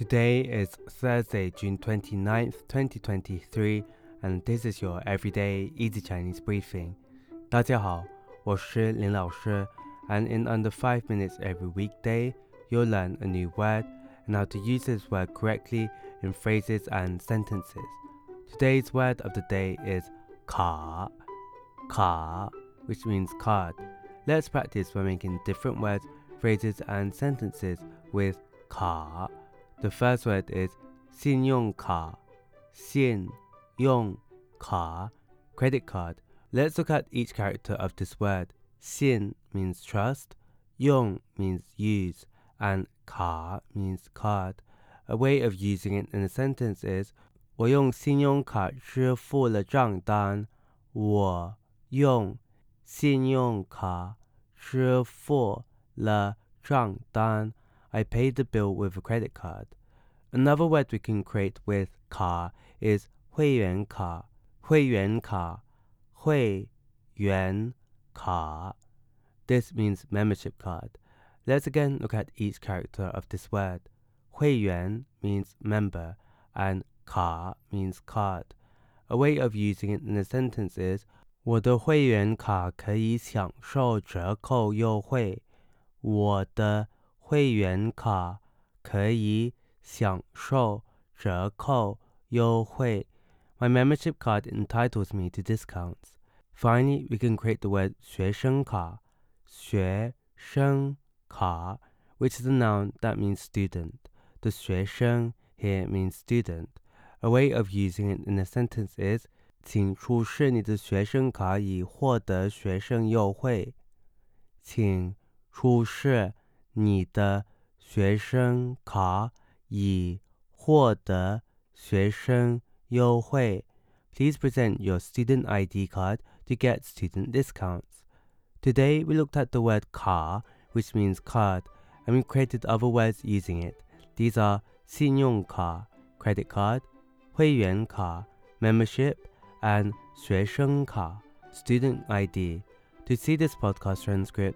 Today is Thursday, June 29th, 2023, and this is your everyday easy Chinese briefing. 大家好，我是林老师, and in under 5 minutes every weekday, you'll learn a new word and how to use this word correctly in phrases and sentences. Today's word of the day is ka, ka, which means card. Let's practice by making different words, phrases, and sentences with ka. The first word is 信用卡,信用卡, credit card. Let's look at each character of this word. 信 means trust, 用 means use, and 卡 means card. A way of using it in a sentence is 我用信用卡支付了账单。我用信用卡支付了账单。 I paid the bill with a credit card. Another word we can create with "car" is 会员卡,会员卡,会员卡. This means membership card. Let's again look at each character of this word. 会员 means member and 卡 means card. A way of using it in a sentence is 我的会员卡可以享受折扣优惠。我的 会员卡可以享受折扣优惠。My membership card entitles me to discounts. Finally, we can create the word 学生卡,学生卡, which is a noun that means student. The 学生 here means student. A way of using it in a sentence is 请出示你的学生卡以获得学生优惠。请出示 你的学生卡以获得学生优惠。Please present your student ID card to get student discounts. Today we looked at the word ka, which means card, and we created other words using it. These are 信用卡 credit card, 会员卡 membership, and 学生卡 student ID. To see this podcast transcript,